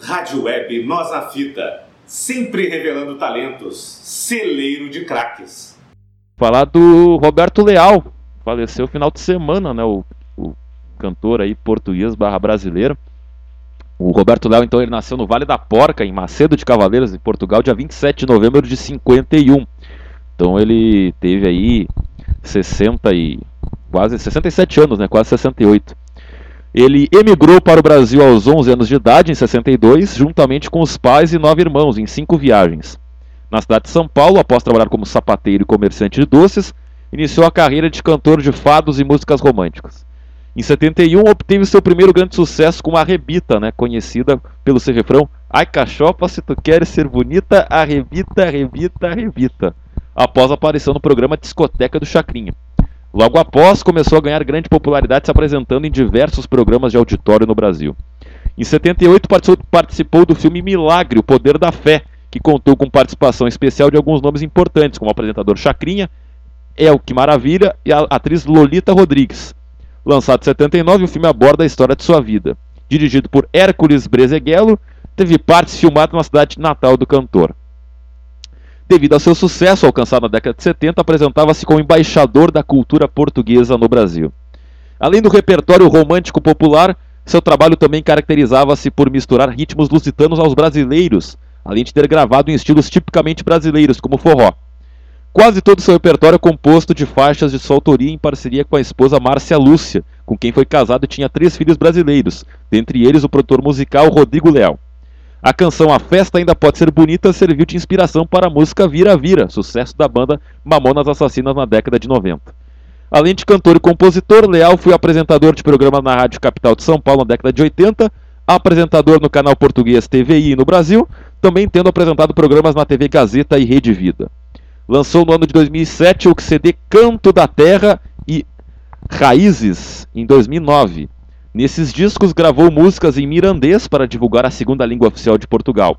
Rádio Web Nós na Fita, sempre revelando talentos, celeiro de craques. Falar do Roberto Leal, faleceu final de semana, né? O, o cantor aí português barra brasileiro. O Roberto Leal, então, ele nasceu no Vale da Porca, em Macedo de Cavaleiros, em Portugal, dia 27 de novembro de 51. Então ele teve aí 60 e quase 67 anos, né? Quase 68. Ele emigrou para o Brasil aos 11 anos de idade, em 62, juntamente com os pais e nove irmãos, em cinco viagens. Na cidade de São Paulo, após trabalhar como sapateiro e comerciante de doces, iniciou a carreira de cantor de fados e músicas românticas. Em 71, obteve seu primeiro grande sucesso com a Rebita, né, conhecida pelo seu refrão Ai cachopa, se tu queres ser bonita, arrebita, arrebita, arrebita, após a aparição no programa Discoteca do Chacrinha. Logo após, começou a ganhar grande popularidade se apresentando em diversos programas de auditório no Brasil. Em 78, participou do filme Milagre, O Poder da Fé, que contou com participação especial de alguns nomes importantes, como o apresentador Chacrinha, El Que Maravilha e a atriz Lolita Rodrigues. Lançado em 79, o filme aborda a história de sua vida. Dirigido por Hércules Brezeghello, teve partes filmadas na cidade natal do cantor. Devido ao seu sucesso alcançado na década de 70, apresentava-se como embaixador da cultura portuguesa no Brasil. Além do repertório romântico popular, seu trabalho também caracterizava-se por misturar ritmos lusitanos aos brasileiros, além de ter gravado em estilos tipicamente brasileiros, como forró. Quase todo seu repertório é composto de faixas de sua autoria em parceria com a esposa Márcia Lúcia, com quem foi casado e tinha três filhos brasileiros, dentre eles o produtor musical Rodrigo Leal. A canção A Festa Ainda Pode Ser Bonita serviu de inspiração para a música Vira Vira, sucesso da banda Mamonas Assassinas na década de 90. Além de cantor e compositor, Leal foi apresentador de programas na Rádio Capital de São Paulo na década de 80, apresentador no canal português TVI no Brasil, também tendo apresentado programas na TV Gazeta e Rede Vida. Lançou no ano de 2007 o CD Canto da Terra e Raízes em 2009. Nesses discos gravou músicas em mirandês para divulgar a segunda língua oficial de Portugal.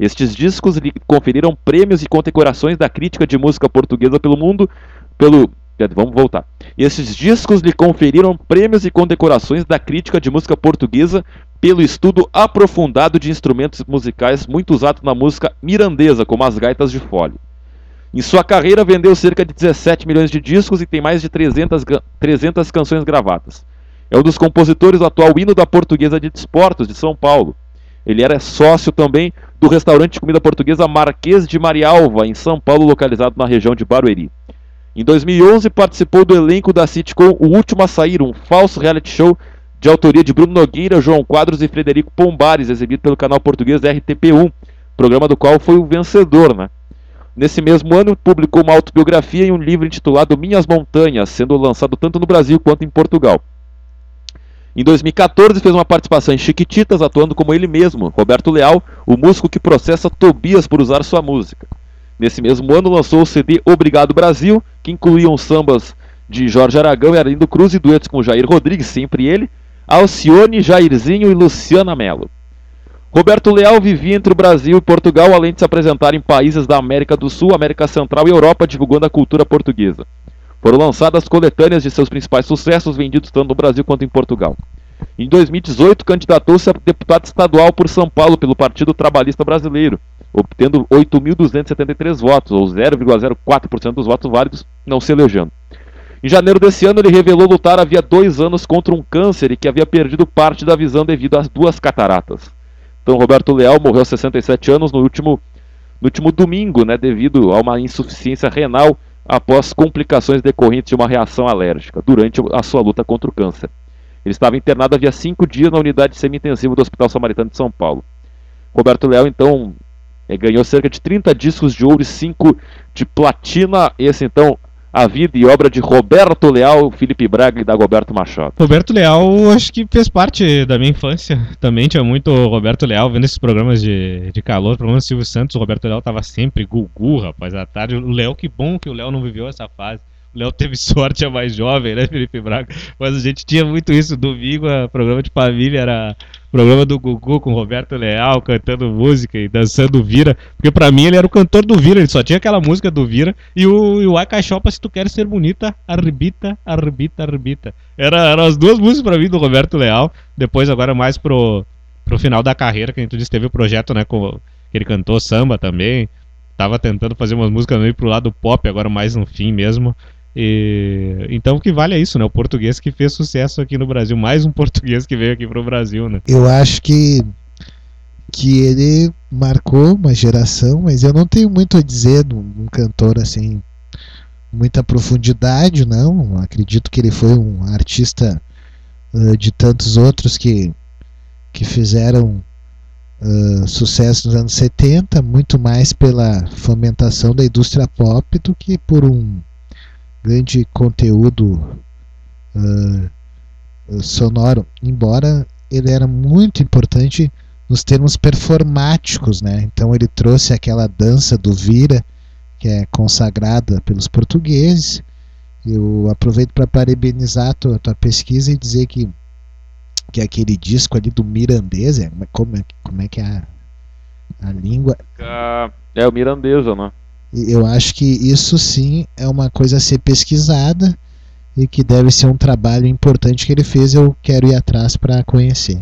Estes discos lhe conferiram prêmios e condecorações da crítica de música portuguesa pelo mundo, pelo Vamos voltar. Estes discos lhe conferiram prêmios e condecorações da crítica de música portuguesa pelo estudo aprofundado de instrumentos musicais muito usados na música mirandesa, como as gaitas de fole. Em sua carreira vendeu cerca de 17 milhões de discos e tem mais de 300, 300 canções gravadas. É um dos compositores do atual hino da Portuguesa de Desportos de São Paulo. Ele era sócio também do restaurante de comida portuguesa Marquês de Marialva, em São Paulo, localizado na região de Barueri. Em 2011, participou do elenco da sitcom O Último a Sair, um falso reality show de autoria de Bruno Nogueira, João Quadros e Frederico Pombares, exibido pelo canal português RTP1, programa do qual foi o vencedor. Né? Nesse mesmo ano, publicou uma autobiografia e um livro intitulado Minhas Montanhas, sendo lançado tanto no Brasil quanto em Portugal. Em 2014 fez uma participação em Chiquititas, atuando como ele mesmo, Roberto Leal, o músico que processa Tobias por usar sua música. Nesse mesmo ano lançou o CD Obrigado Brasil, que incluíam sambas de Jorge Aragão e Arlindo Cruz e duetos com Jair Rodrigues, sempre ele, Alcione, Jairzinho e Luciana Mello. Roberto Leal vivia entre o Brasil e Portugal, além de se apresentar em países da América do Sul, América Central e Europa, divulgando a cultura portuguesa. Foram lançadas coletâneas de seus principais sucessos vendidos tanto no Brasil quanto em Portugal. Em 2018, candidatou-se a deputado estadual por São Paulo pelo Partido Trabalhista Brasileiro, obtendo 8.273 votos, ou 0,04% dos votos válidos, não se elegendo. Em janeiro desse ano, ele revelou lutar havia dois anos contra um câncer e que havia perdido parte da visão devido às duas cataratas. Então, Roberto Leal morreu aos 67 anos no último, no último domingo, né, devido a uma insuficiência renal após complicações decorrentes de uma reação alérgica durante a sua luta contra o câncer. Ele estava internado havia cinco dias na unidade semi-intensiva do Hospital Samaritano de São Paulo. Roberto Leal, então, eh, ganhou cerca de 30 discos de ouro e 5 de platina. Esse, então, a vida e obra de Roberto Leal, Felipe Braga e Dagoberto Machado. Roberto Leal, acho que fez parte da minha infância. Também tinha muito Roberto Leal vendo esses programas de, de calor, programas do Silvio Santos. O Roberto Leal tava sempre gugu, rapaz, à tarde. O Léo, que bom que o Léo não viveu essa fase. Léo teve sorte, é mais jovem, né, Felipe Braga? Mas a gente tinha muito isso. Domingo, o programa de família era programa do Gugu com Roberto Leal cantando música e dançando Vira. Porque pra mim ele era o cantor do Vira, ele só tinha aquela música do Vira. E o, e o Acachopa, se tu queres ser bonita, arbita, arbita, arbita. Era, eram as duas músicas pra mim do Roberto Leal. Depois agora mais pro, pro final da carreira, que a gente disse, teve o projeto, né, com, que ele cantou samba também, tava tentando fazer umas músicas meio pro lado pop, agora mais no fim mesmo. E, então o que vale é isso, né? O português que fez sucesso aqui no Brasil, mais um português que veio aqui pro Brasil, né? Eu acho que que ele marcou uma geração, mas eu não tenho muito a dizer de um cantor assim muita profundidade, não. Acredito que ele foi um artista uh, de tantos outros que que fizeram uh, sucesso nos anos 70, muito mais pela fomentação da indústria pop do que por um grande conteúdo uh, sonoro, embora ele era muito importante nos termos performáticos, né? Então ele trouxe aquela dança do vira que é consagrada pelos portugueses. Eu aproveito para parabenizar a tua, tua, pesquisa e dizer que que aquele disco ali do Mirandês, é, como, é, como é que é a, a língua? É o Mirandesa, né? Eu acho que isso sim é uma coisa a ser pesquisada e que deve ser um trabalho importante que ele fez. Eu quero ir atrás para conhecer.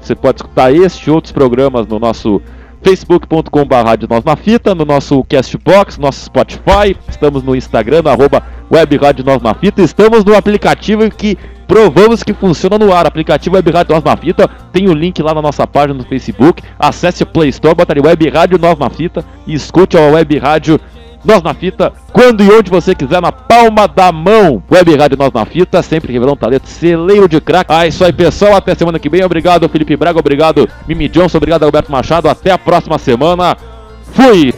Você pode escutar este e outros programas no nosso facebook.com.br Nós na Fita, no nosso Castbox, nosso Spotify, estamos no Instagram, no arroba Web Rádio Nós na Fita, estamos no aplicativo que provamos que funciona no ar. Aplicativo Web Rádio na Fita, tem o link lá na nossa página no Facebook. Acesse o Play Store, bota ali Web Rádio na Fita e escute a Web Rádio Nós na Fita, quando e onde você quiser, na palma da mão. Web Rádio Nós na Fita, sempre revelando talento, celeiro de craque. Ah, isso aí, pessoal. Até semana que vem. Obrigado, Felipe Braga. Obrigado, Mimi Johnson. Obrigado, Alberto Machado. Até a próxima semana. Fui!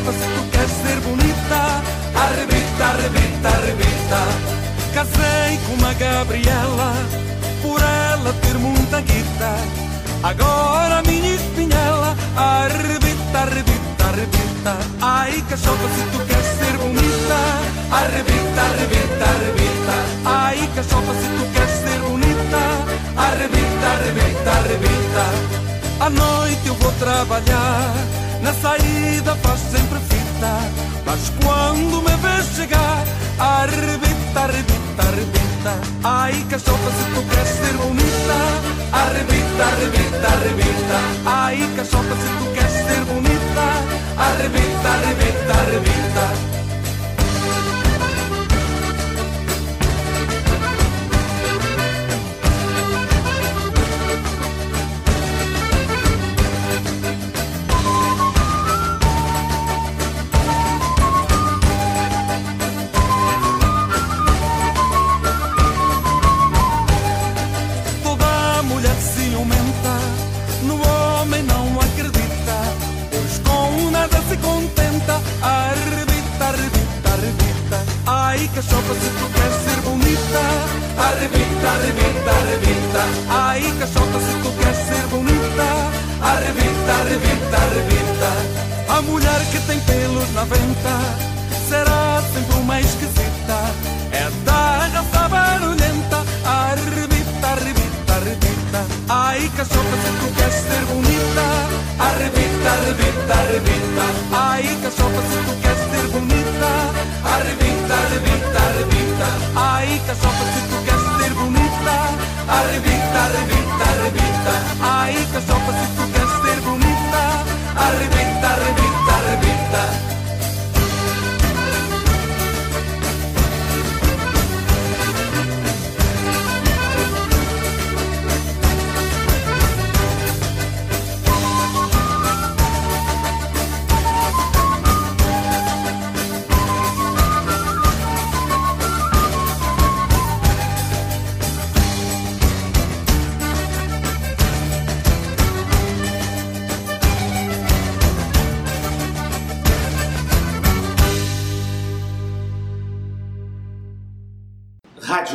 Nota se tu queres ser bonita Arrebenta, arrebenta, arrebenta. Casei com uma Gabriela Por ela ter muita guita Agora minha espinhela arrebenta, arrebenta, arrebenta. Ai cachota se tu queres ser bonita Arrebenta, arrebenta, arrebenta. Ai cachota se tu queres ser bonita Arrebenta, arrebenta, arrebenta. À noite eu vou trabalhar na saída faz sempre fita, mas quando me vês chegar, arrebita, arrebita, arrebita. Ai, cachorra, se tu queres ser bonita, arrebita, arrebita, arrebita. Ai, cachorra, se tu queres ser bonita, arrebita, arrebita, arrebita. arbita, arbita, arbita, aí Ai, cachorra, se tu queres ser bonita, arbita, arbita, arbita. Ai, cachorra, se tu queres ser bonita, arbita, arbita, arbita. A mulher que tem pelos na venta será sempre uma esquisita. chicas sopas en tu ser bonita. Arribita, arribita, arribita. Ay, que sopas en tu ser bonita. Arribita, arribita, arribita. Ay, que sopas en tu caster bonita. Arribita, arribita, arribita. Ay, que